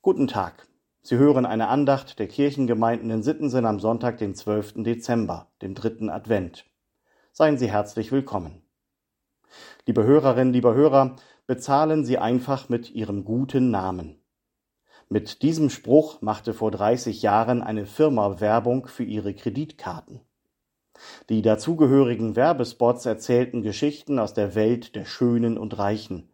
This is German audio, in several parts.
Guten Tag. Sie hören eine Andacht der Kirchengemeinden in Sittensen am Sonntag, den 12. Dezember, dem dritten Advent. Seien Sie herzlich willkommen. Liebe Hörerinnen, lieber Hörer, bezahlen Sie einfach mit Ihrem guten Namen. Mit diesem Spruch machte vor 30 Jahren eine Firma Werbung für ihre Kreditkarten. Die dazugehörigen Werbespots erzählten Geschichten aus der Welt der Schönen und Reichen.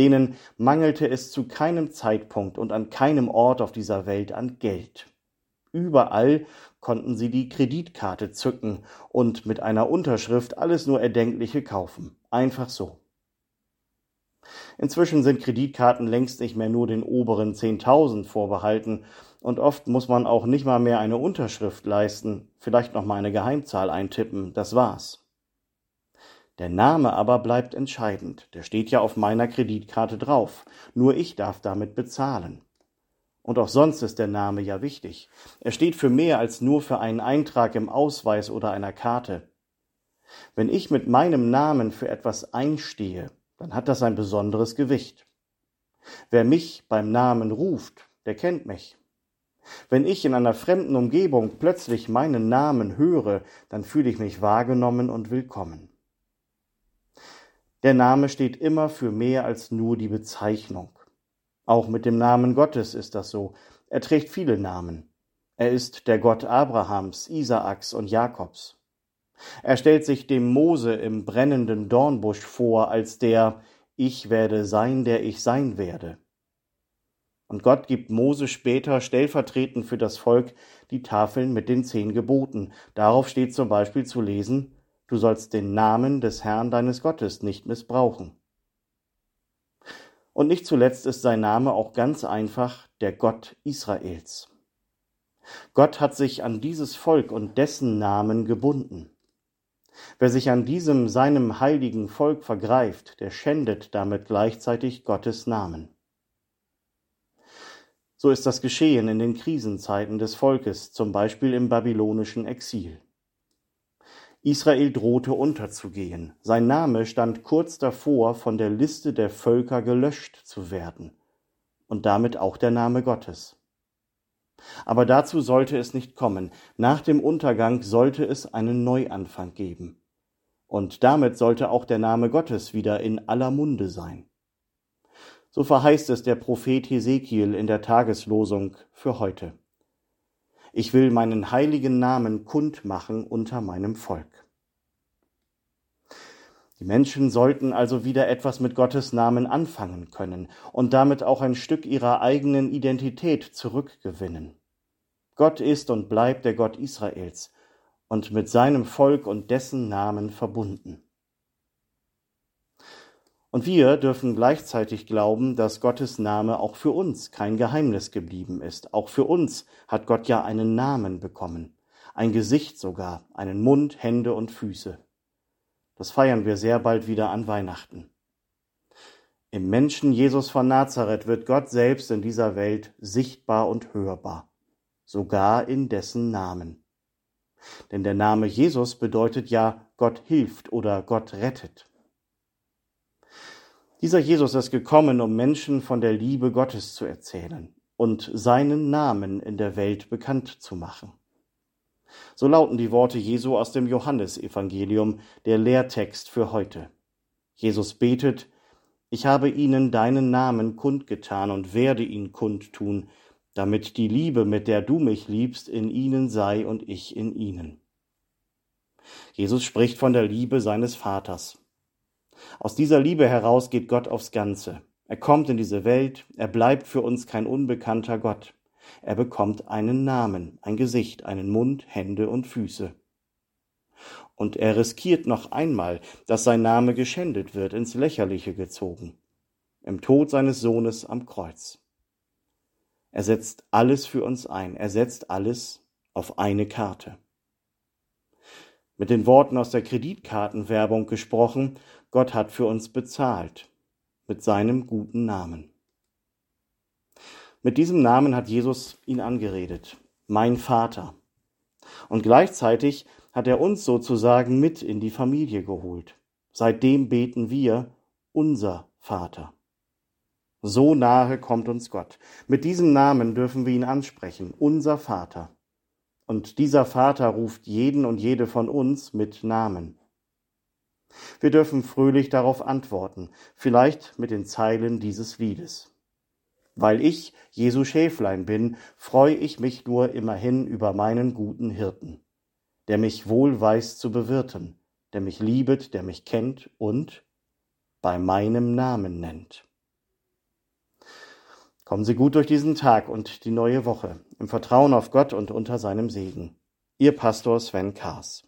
Denen mangelte es zu keinem Zeitpunkt und an keinem Ort auf dieser Welt an Geld. Überall konnten sie die Kreditkarte zücken und mit einer Unterschrift alles nur Erdenkliche kaufen. Einfach so. Inzwischen sind Kreditkarten längst nicht mehr nur den oberen 10.000 vorbehalten und oft muss man auch nicht mal mehr eine Unterschrift leisten, vielleicht noch mal eine Geheimzahl eintippen, das war's. Der Name aber bleibt entscheidend, der steht ja auf meiner Kreditkarte drauf, nur ich darf damit bezahlen. Und auch sonst ist der Name ja wichtig. Er steht für mehr als nur für einen Eintrag im Ausweis oder einer Karte. Wenn ich mit meinem Namen für etwas einstehe, dann hat das ein besonderes Gewicht. Wer mich beim Namen ruft, der kennt mich. Wenn ich in einer fremden Umgebung plötzlich meinen Namen höre, dann fühle ich mich wahrgenommen und willkommen. Der Name steht immer für mehr als nur die Bezeichnung. Auch mit dem Namen Gottes ist das so. Er trägt viele Namen. Er ist der Gott Abrahams, Isaaks und Jakobs. Er stellt sich dem Mose im brennenden Dornbusch vor als der Ich werde sein, der ich sein werde. Und Gott gibt Mose später stellvertretend für das Volk die Tafeln mit den zehn Geboten. Darauf steht zum Beispiel zu lesen, du sollst den Namen des Herrn deines Gottes nicht missbrauchen. Und nicht zuletzt ist sein Name auch ganz einfach der Gott Israels. Gott hat sich an dieses Volk und dessen Namen gebunden. Wer sich an diesem seinem heiligen Volk vergreift, der schändet damit gleichzeitig Gottes Namen. So ist das geschehen in den Krisenzeiten des Volkes, zum Beispiel im babylonischen Exil. Israel drohte unterzugehen. Sein Name stand kurz davor, von der Liste der Völker gelöscht zu werden. Und damit auch der Name Gottes. Aber dazu sollte es nicht kommen. Nach dem Untergang sollte es einen Neuanfang geben. Und damit sollte auch der Name Gottes wieder in aller Munde sein. So verheißt es der Prophet Hesekiel in der Tageslosung für heute. Ich will meinen heiligen Namen kund machen unter meinem Volk. Die Menschen sollten also wieder etwas mit Gottes Namen anfangen können und damit auch ein Stück ihrer eigenen Identität zurückgewinnen. Gott ist und bleibt der Gott Israels und mit seinem Volk und dessen Namen verbunden. Und wir dürfen gleichzeitig glauben, dass Gottes Name auch für uns kein Geheimnis geblieben ist. Auch für uns hat Gott ja einen Namen bekommen, ein Gesicht sogar, einen Mund, Hände und Füße. Das feiern wir sehr bald wieder an Weihnachten. Im Menschen Jesus von Nazareth wird Gott selbst in dieser Welt sichtbar und hörbar, sogar in dessen Namen. Denn der Name Jesus bedeutet ja Gott hilft oder Gott rettet. Dieser Jesus ist gekommen, um Menschen von der Liebe Gottes zu erzählen und seinen Namen in der Welt bekannt zu machen. So lauten die Worte Jesu aus dem Johannesevangelium, der Lehrtext für heute. Jesus betet, ich habe ihnen deinen Namen kundgetan und werde ihn kundtun, damit die Liebe, mit der du mich liebst, in ihnen sei und ich in ihnen. Jesus spricht von der Liebe seines Vaters. Aus dieser Liebe heraus geht Gott aufs Ganze. Er kommt in diese Welt, er bleibt für uns kein unbekannter Gott. Er bekommt einen Namen, ein Gesicht, einen Mund, Hände und Füße. Und er riskiert noch einmal, dass sein Name geschändet wird, ins Lächerliche gezogen, im Tod seines Sohnes am Kreuz. Er setzt alles für uns ein, er setzt alles auf eine Karte. Mit den Worten aus der Kreditkartenwerbung gesprochen, Gott hat für uns bezahlt, mit seinem guten Namen. Mit diesem Namen hat Jesus ihn angeredet, mein Vater. Und gleichzeitig hat er uns sozusagen mit in die Familie geholt. Seitdem beten wir unser Vater. So nahe kommt uns Gott. Mit diesem Namen dürfen wir ihn ansprechen, unser Vater. Und dieser Vater ruft jeden und jede von uns mit Namen. Wir dürfen fröhlich darauf antworten, vielleicht mit den Zeilen dieses Liedes. Weil ich Jesu Schäflein bin, freu ich mich nur immerhin über meinen guten Hirten, der mich wohl weiß zu bewirten, der mich liebet, der mich kennt und bei meinem Namen nennt. Kommen Sie gut durch diesen Tag und die neue Woche, im Vertrauen auf Gott und unter seinem Segen. Ihr Pastor Sven Kaas.